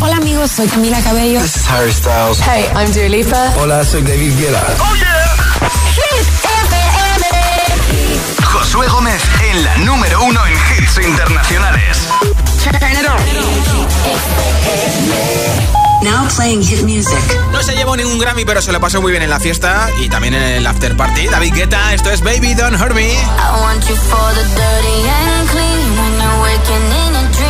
Hola amigos, soy Camila Cabello. This is Harry Styles. Hey, I'm Dua Lipa. Hola, soy David Guetta. Oh yeah. Hit FM. Josué Gómez en la número uno en hits internacionales. Turn it on. Now playing hit music. No se llevó ningún Grammy, pero se lo pasó muy bien en la fiesta y también en el after party. David Guetta, esto es Baby Don't Hurt Me. I want you for the dirty and clean. When you're waking in your dreams,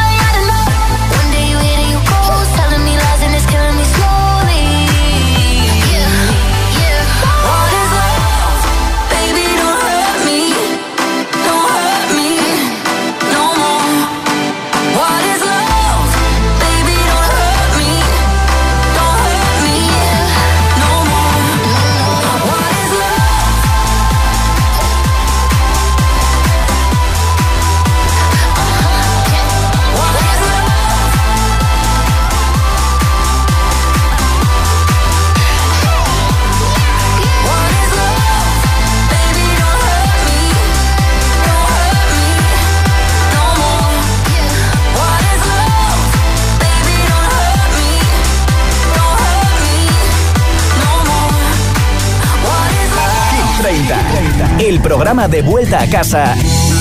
programa de vuelta a casa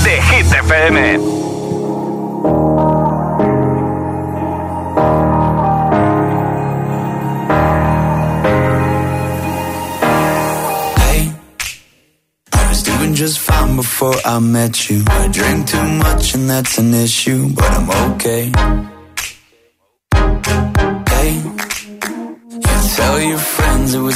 De Hit FM. Hey, I was doing just fine before I met you. I drink too much and that's an issue, but I'm okay.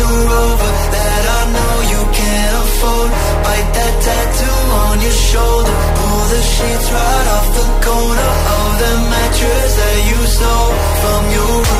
backseat Rover that I know you can't afford. Bite that tattoo on your shoulder. Pull the sheets right off the corner of the mattress that you stole from your roommate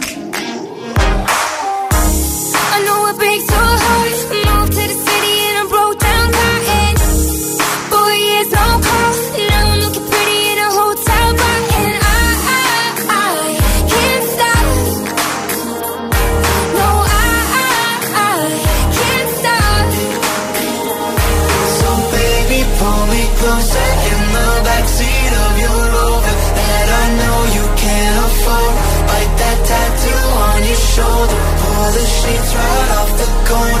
going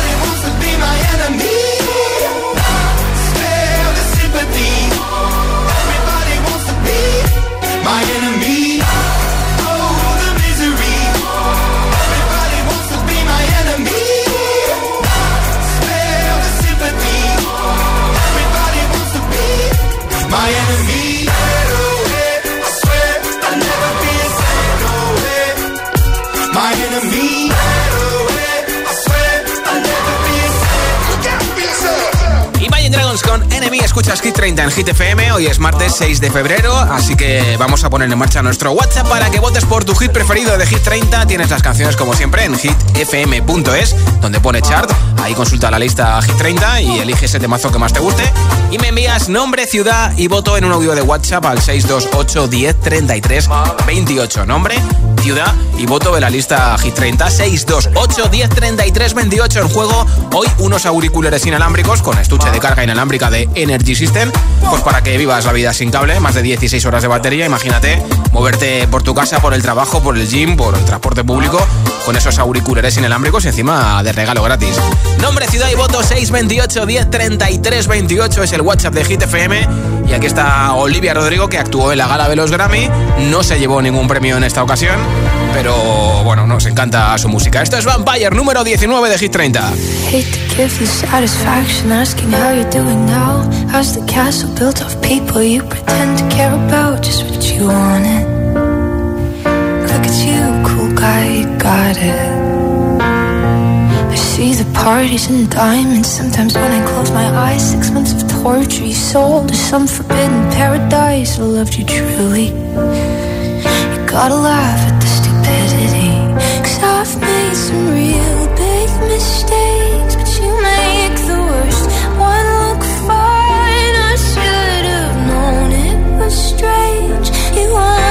escuchas Hit 30 en Hit FM. Hoy es martes 6 de febrero, así que vamos a poner en marcha nuestro WhatsApp para que votes por tu hit preferido de Hit 30. Tienes las canciones como siempre en hitfm.es, donde pone chart. Ahí consulta la lista Hit 30 y elige ese temazo que más te guste. Y me envías nombre, ciudad y voto en un audio de WhatsApp al 628 10 33 28. Nombre, ciudad y voto de la lista Hit 30 628 10 33 28 en juego. Hoy unos auriculares inalámbricos con estuche de carga inalámbrica de Energy System pues para que vivas la vida sin cable más de 16 horas de batería. Imagínate moverte por tu casa por el trabajo por el gym por el transporte público con esos auriculares inalámbricos y encima de regalo gratis. Nombre ciudad y voto 628 10 33 28 es el WhatsApp de Hit FM y aquí está Olivia Rodrigo que actuó en la gala de los Grammy. No se llevó ningún premio en esta ocasión pero bueno, nos encanta su música. Esto es Vampire, número 19 de Hit 30. Hate to give you satisfaction asking how you're doing now. How's the castle built of people you pretend to care about? Just what you wanted. Look at you, cool guy, got it. I see the parties and diamonds. Sometimes when I close my eyes, six months of torture you sold to some forbidden paradise. I loved you truly. Gotta laugh at the stupidity. Cause I've made some real big mistakes, but you make the worst one look fine. I should have known it was strange. You only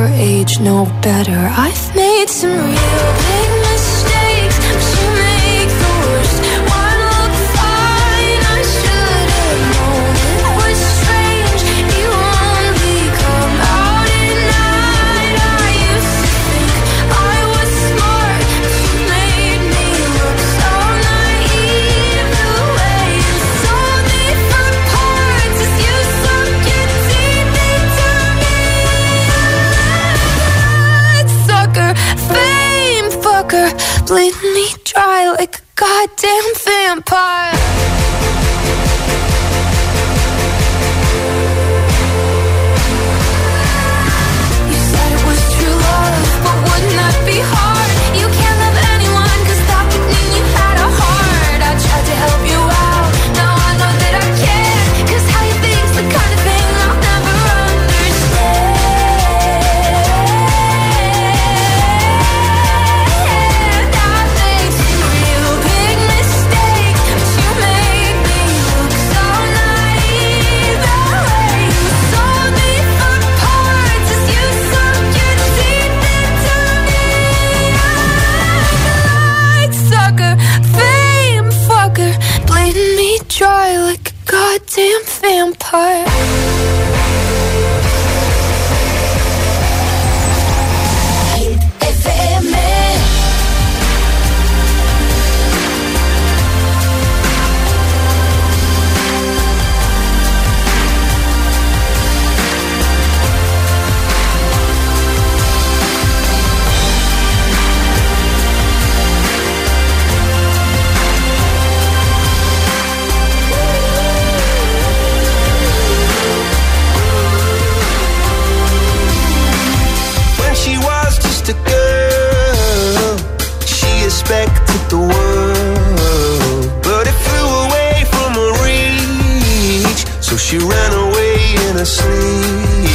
your age no better. I've made some real affected the world. But it flew away from her reach, so she ran away in her sleep.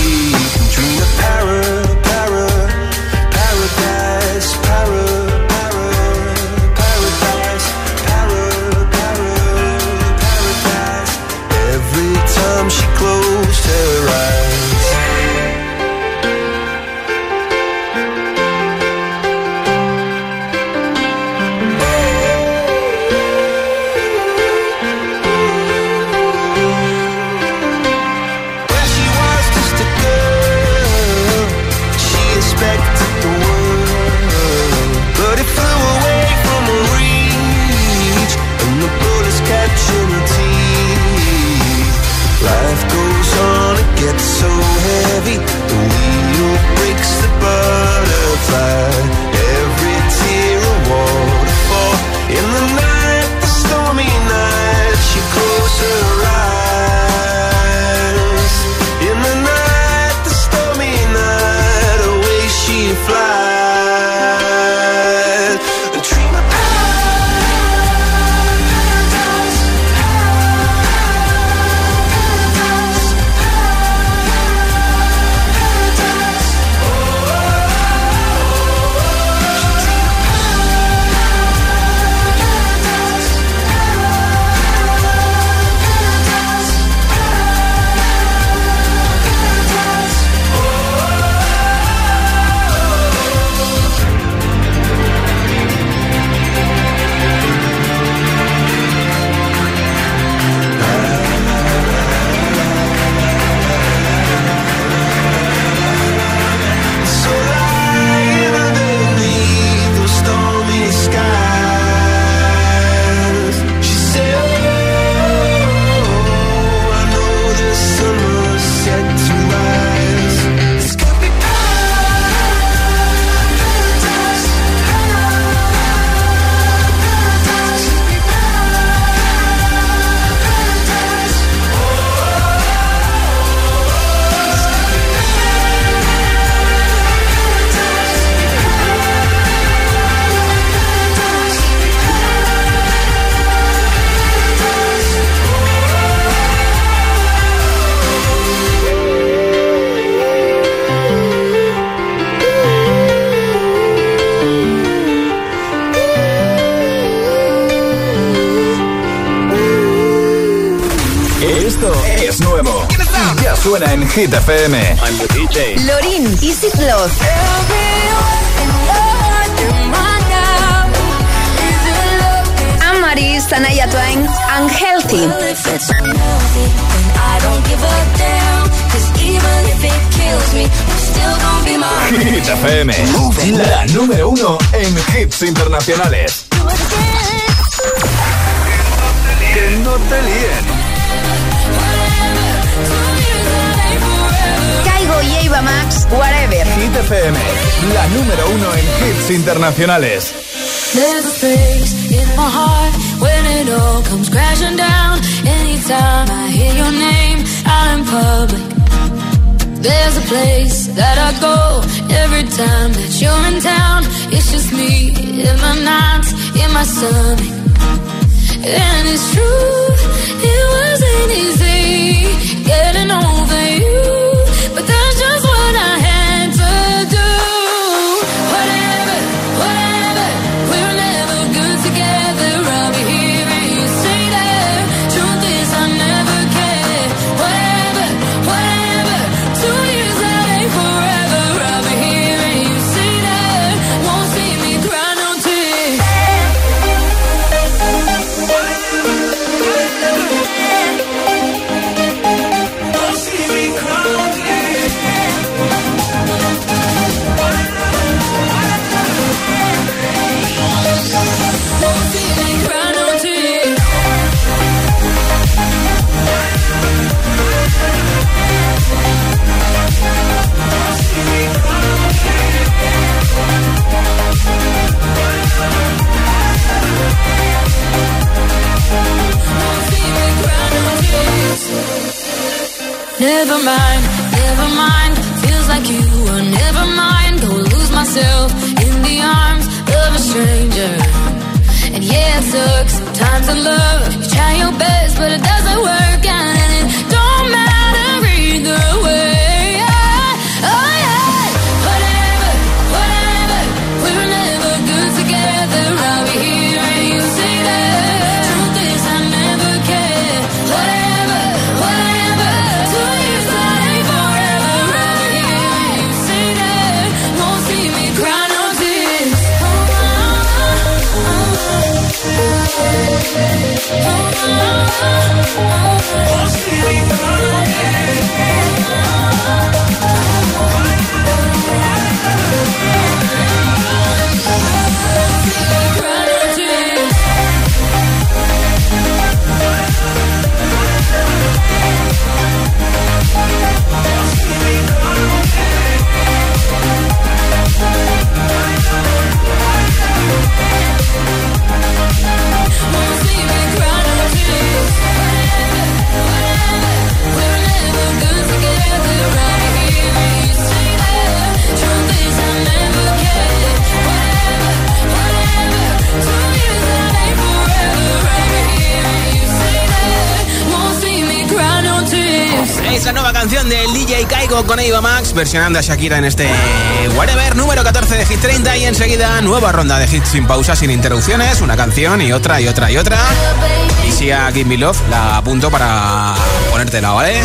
Hit FM. I'm the DJ. Lorin, Easy Love. Anne-Marie, Sanaya Twain, Unhealthy. Hit FM, la número uno en hits internacionales. Que no te líen. Eva Max, Whatever. Hit FM, la número uno en hits internacionales. There's a place in my heart when it all comes crashing down. Anytime I hear your name out in public. There's a place that I go every time that you're in town. It's just me in my nights, in my stomach. And it's true, it wasn't easy Never mind, never mind. Feels like you were never mind. Go lose myself in the arms of a stranger. And yeah, it took some time to love. You try your best, but it doesn't work out, Oh, versionando a Shakira en este Whatever, número 14 de Hit 30 y enseguida nueva ronda de hits sin pausa, sin interrupciones, una canción y otra y otra y otra. Y si a Give Me Love la apunto para ponértela, ¿vale?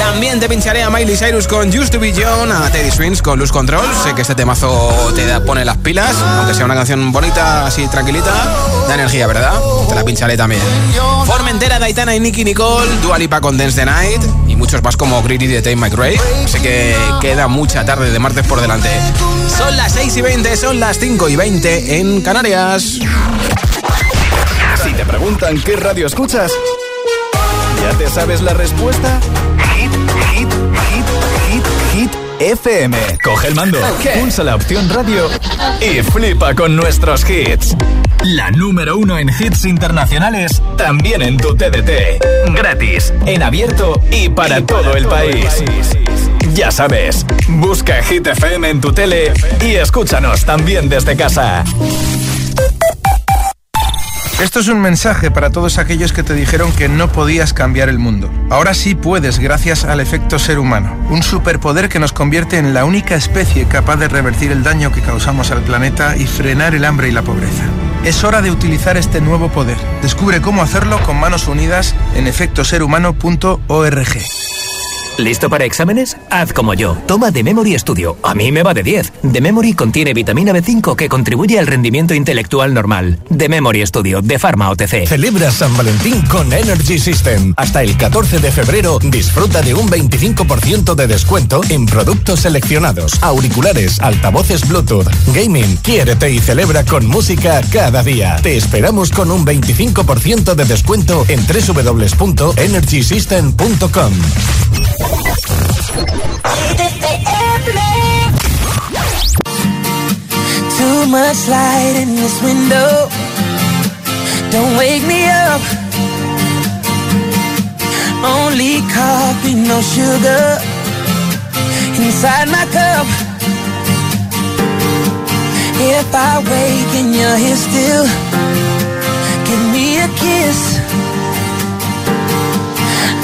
También te pincharé a Miley Cyrus con Used to Be John, a Teddy Swings con Lose Control. Sé que este temazo te pone las pilas, aunque sea una canción bonita, así tranquilita, da energía, ¿verdad? Te la pincharé también. Formentera, Daitana y Nicky Nicole, Dua Lipa con Dance the Night y muchos más como Greedy de Time McRae. Así que queda mucha tarde de martes por delante. Son las 6 y 20, son las 5 y 20 en Canarias. Si te preguntan qué radio escuchas, ¿ya te sabes la respuesta? Hit, hit, hit, hit, hit. FM. Coge el mando, pulsa la opción radio y flipa con nuestros hits. La número uno en hits internacionales, también en tu TDT. Gratis, en abierto y para todo el país. Ya sabes, busca Hit FM en tu tele y escúchanos también desde casa. Esto es un mensaje para todos aquellos que te dijeron que no podías cambiar el mundo. Ahora sí puedes gracias al efecto ser humano, un superpoder que nos convierte en la única especie capaz de revertir el daño que causamos al planeta y frenar el hambre y la pobreza. Es hora de utilizar este nuevo poder. Descubre cómo hacerlo con manos unidas en efectoserhumano.org. ¿Listo para exámenes? Haz como yo. Toma The Memory Studio. A mí me va de 10. The Memory contiene vitamina B5 que contribuye al rendimiento intelectual normal. The Memory Studio, de Pharma OTC. Celebra San Valentín con Energy System. Hasta el 14 de febrero disfruta de un 25% de descuento en productos seleccionados, auriculares, altavoces Bluetooth, gaming. Quiérete y celebra con música cada día. Te esperamos con un 25% de descuento en www.energysystem.com. Too much light in this window. Don't wake me up. Only coffee, no sugar. Inside my cup. If I wake and you're here still, give me a kiss.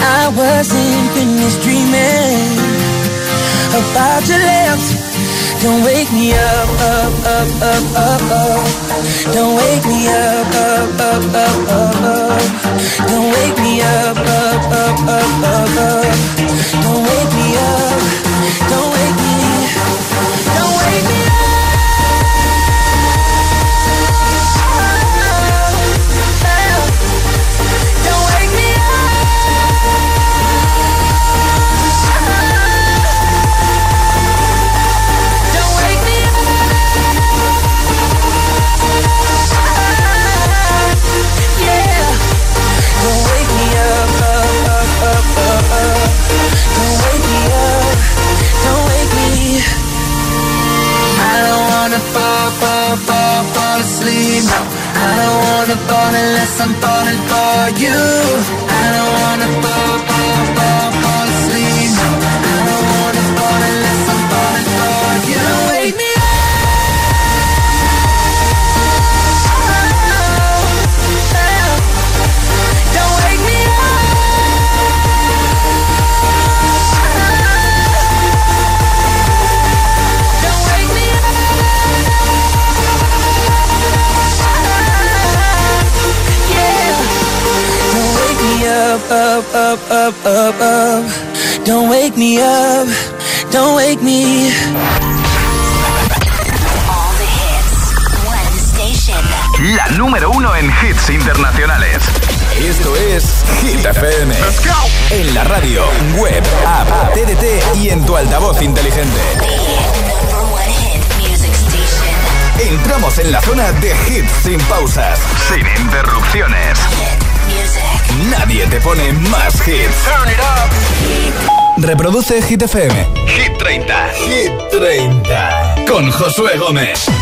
I wasn't finished dreaming about your lips. Don't wake me up, up, up, up, up, up. Don't wake me up, up, up, up, up, up. Don't wake me up, up, up, up, up, up. Don't wake me up. Reproduce Hit FM. Hit 30. Hit 30. Con Josué Gómez.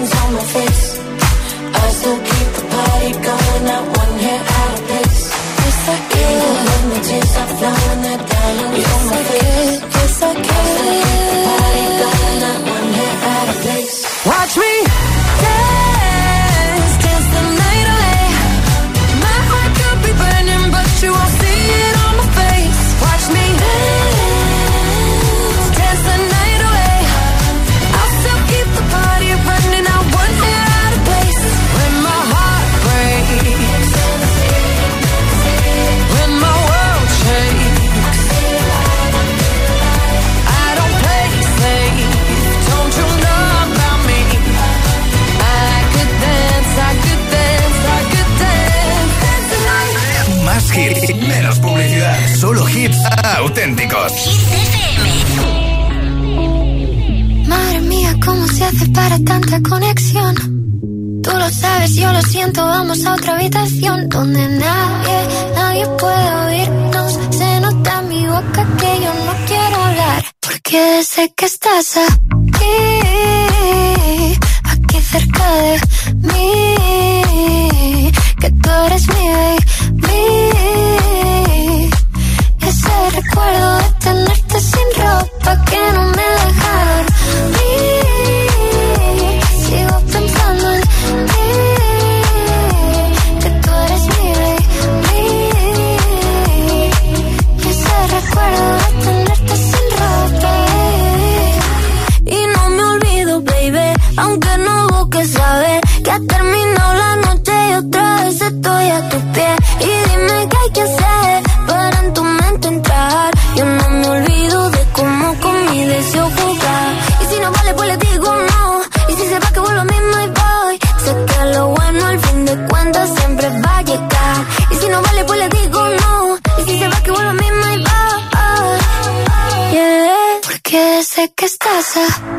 on my face. I still keep the party going, not one hair out of place. It's like the tears are flowing, they're down. donde nadie, nadie puede oírnos. Se nota en mi boca que yo no quiero hablar. Porque sé que estás ahí. 있어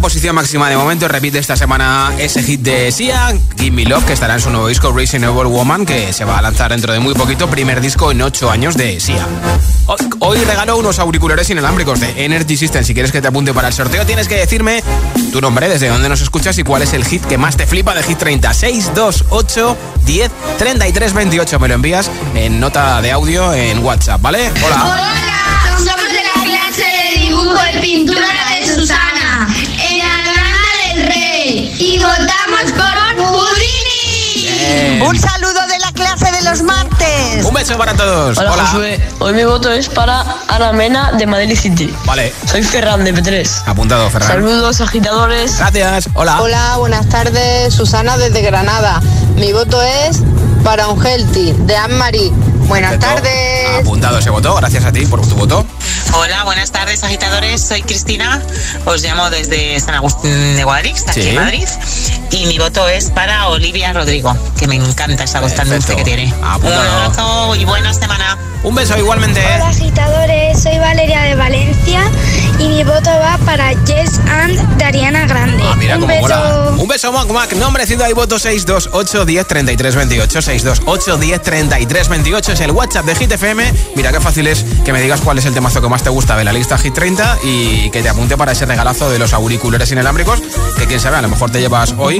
posición máxima de momento. Repite esta semana ese hit de Sia, Give Me Love, que estará en su nuevo disco Reasonable Woman, que se va a lanzar dentro de muy poquito. Primer disco en 8 años de Sia. Hoy regalo unos auriculares inalámbricos de Energy System. Si quieres que te apunte para el sorteo, tienes que decirme tu nombre, desde dónde nos escuchas y cuál es el hit que más te flipa de Hit 30. 628 10 33 28. Me lo envías en nota de audio en WhatsApp, ¿vale? Hola. Hola, somos de la clase de dibujo y pintura de Susana, y votamos por Houdini. Un saludo de la clase de los martes. Un beso para todos. Hola, Josué. Hoy mi voto es para Ana Mena de Madrid City. Vale. Soy Ferran de P3. Apuntado, Ferran. Saludos, agitadores. Gracias. Hola. Hola, buenas tardes. Susana desde Granada. Mi voto es para un healthy de Anne-Marie. Buenas Perfecto. tardes. Apuntado ese voto. Gracias a ti por tu voto. Hola, buenas tardes agitadores, soy Cristina, os llamo desde San Agustín de Guadix, aquí Sí. en Madrid, y mi voto es para Olivia Rodrigo, que me encanta esa voz tan dulce que tiene. Un abrazo y buena semana. Un beso igualmente. Hola agitadores, soy Valeria de Valencia y mi voto va para Yes and de Ariana Grande. Ah, mira Un cómo beso. mola. Un beso, Mac Mac. Nombrecido ahí, voto 628 10 33 28. 628 10 33 28 es el WhatsApp de Hit FM. Mira qué fácil es que me digas cuál es el temazo que más te gusta de la lista Hit 30 y que te apunte para ese regalazo de los auriculares inalámbricos. Que quién sabe, a lo mejor te llevas hoy,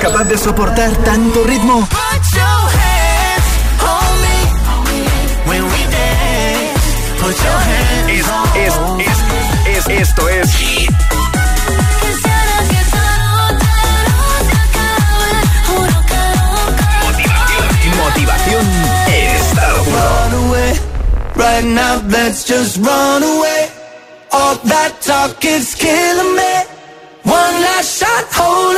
capaz de soportar tanto ritmo? Put your hands on me when we dance. Put your hands Es, es, es, es, esto es motivación, motivación en estado puro. Run away, right now let's just run away. All that talk is killing me. One last shot, hold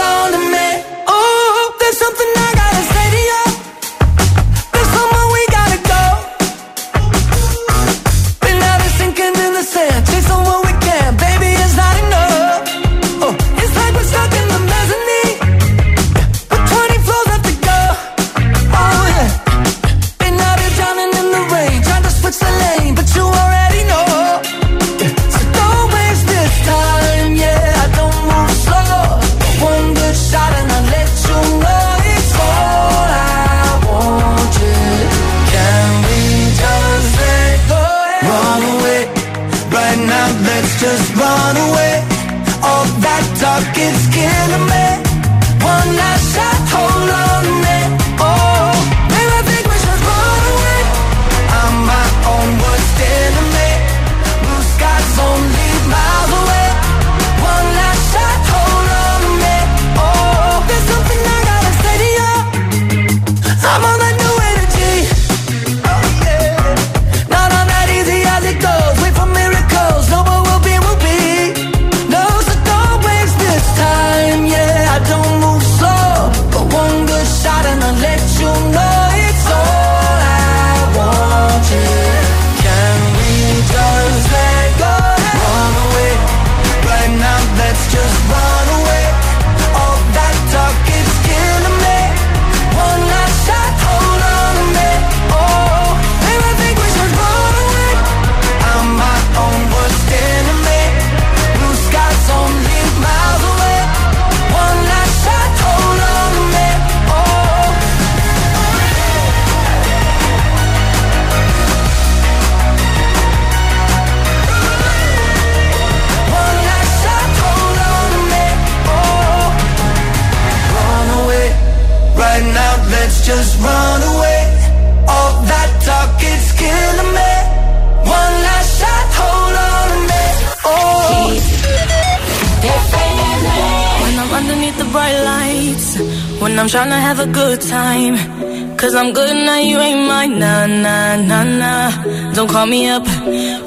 call me up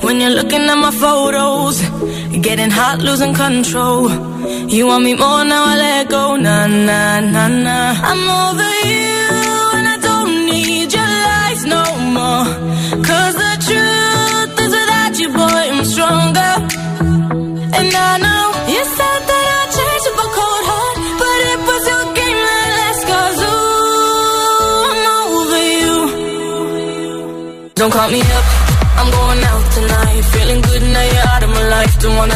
when you're looking at my photos. Getting hot, losing control. You want me more now, I let go. Nah, nah, nah, nah. I'm over you and I don't need your lies no more. Cause the truth is without you, boy, I'm stronger. And I know you said that I changed up a cold heart, but it was your game that last. Cause ooh, I'm over you. Don't call me up,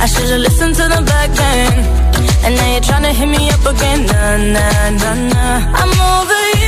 I should've listened to them back then. And now you're trying to hit me up again. Nah, nah, nah, nah. I'm over you,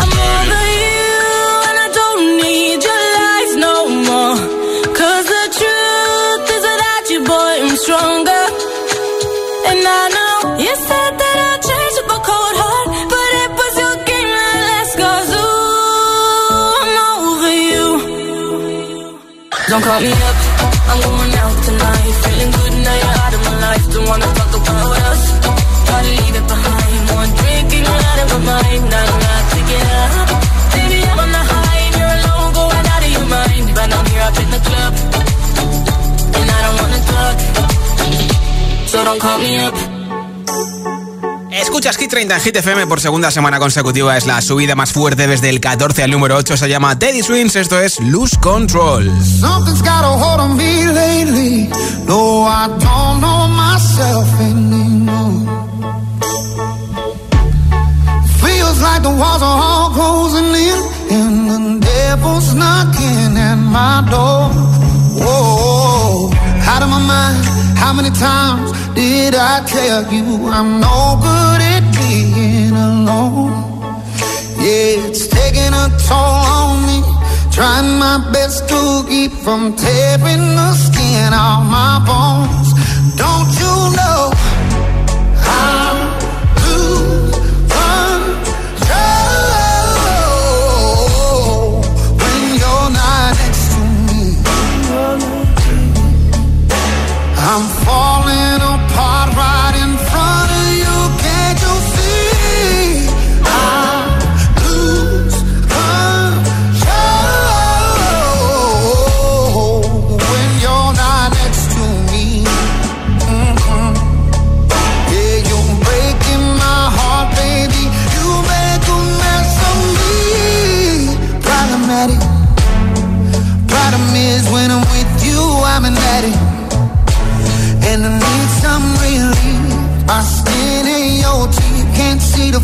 I'm over you and I don't need your lies no the truth is without you, boy, I'm stronger. And I know you said that I a cold heart, but it was your game that ooh, I'm over you. Don't call me up, Escuchas Hit 30 en Hit FM por segunda semana consecutiva. Es la subida más fuerte desde el 14 al número 8. Se llama Teddy Swings. Esto es Lose Control. Something's got a hold on me lately. Though I don't know myself anymore. Like the walls are all closing in, and the devil's knocking at my door. Whoa, out of my mind. How many times did I tell you I'm no good at being alone? Yeah, it's taking a toll on me. Trying my best to keep from tearing the skin off my bones. Don't you know?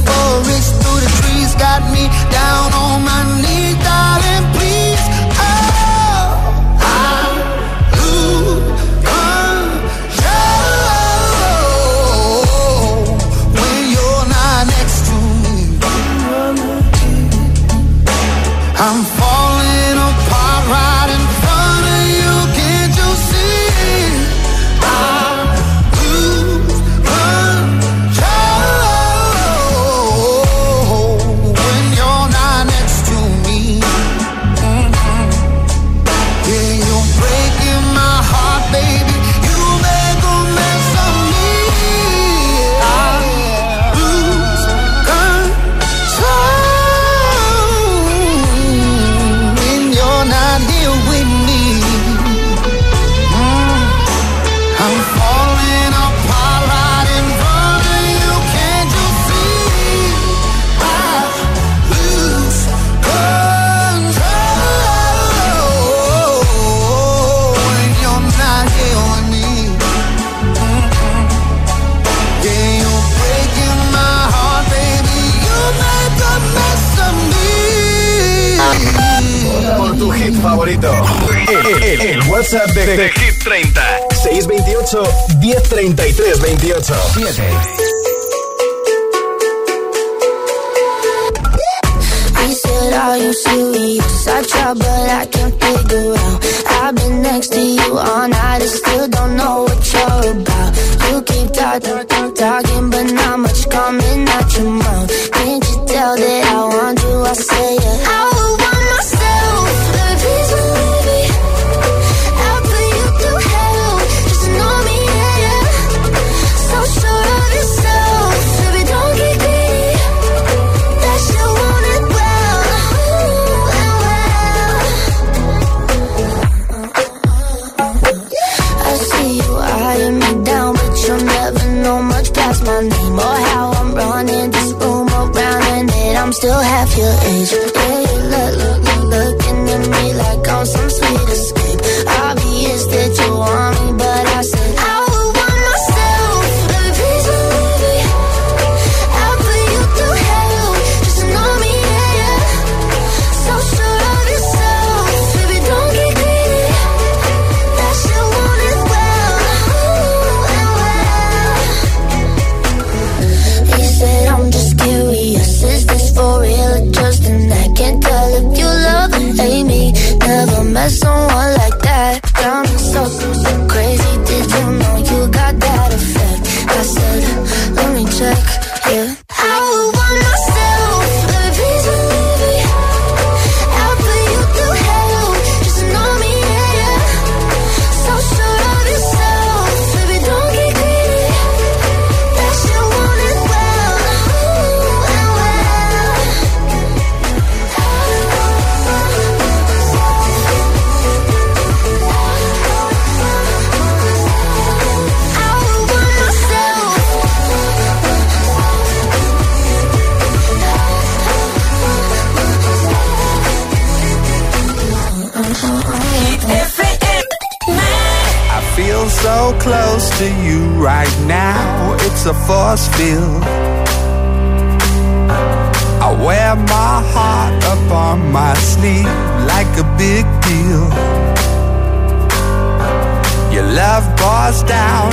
forest through the trees got me down on my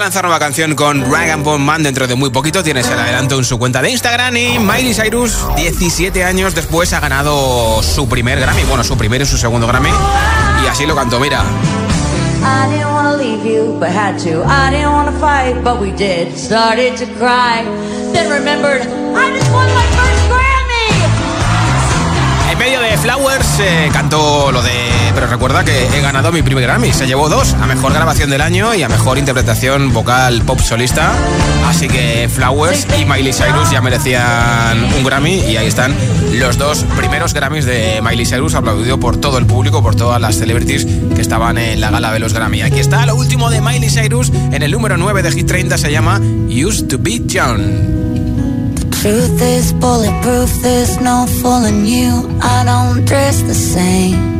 A lanzar nueva canción con Rag Bone Man dentro de muy poquito. Tienes el adelanto en su cuenta de Instagram. Y Miley Cyrus, 17 años después, ha ganado su primer Grammy. Bueno, su primer y su segundo Grammy. Y así lo cantó, mira. I didn't wanna leave you, but had to. I didn't wanna fight, but we did. Started to cry, then remembered I just won my first Grammy. En medio de Flowers eh, cantó lo de... Pero recuerda que he ganado mi primer Grammy. Se llevó dos. A Mejor Grabación del Año y a Mejor Interpretación Vocal Pop Solista. Así que Flowers y Miley Cyrus ya merecían un Grammy. Y ahí están los dos primeros Grammys de Miley Cyrus, aplaudido por todo el público, por todas las celebrities que estaban en la gala de los Grammy. Aquí está lo último de Miley Cyrus en el número 9 de Hit 30. Se llama Used to Be Young. Truth is bulletproof, there's no fooling you. I don't dress the same.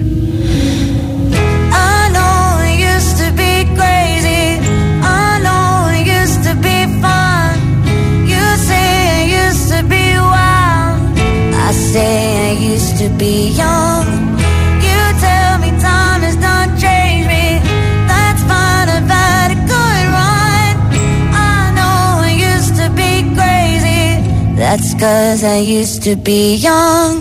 say I used to be young. You tell me time has not changed me. That's fine, good run. I know I used to be crazy. Cause I used to be young.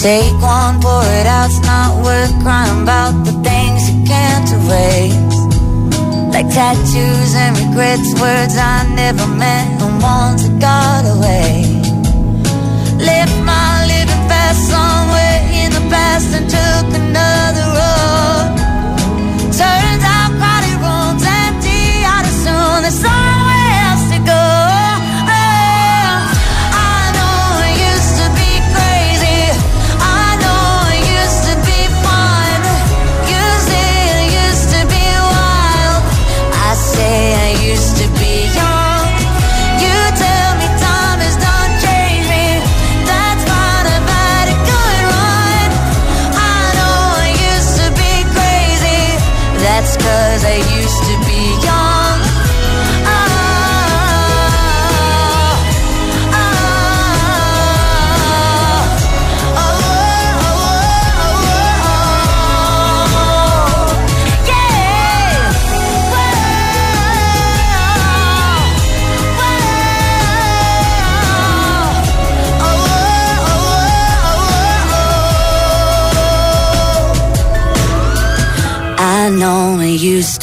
Take one, pour it out, it's not worth crying about the things you can't erase. Like tattoos and regrets, words I never meant, and ones that got away. and took another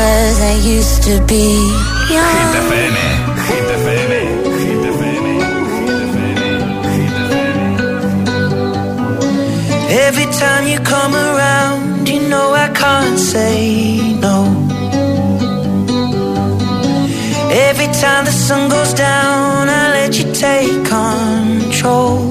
cause I used to be young. Hit FM, eh? Hit FM, eh? Hit FM. Eh? Every time you come around, you know I can't say no. Every time the sun goes down, I let you take control.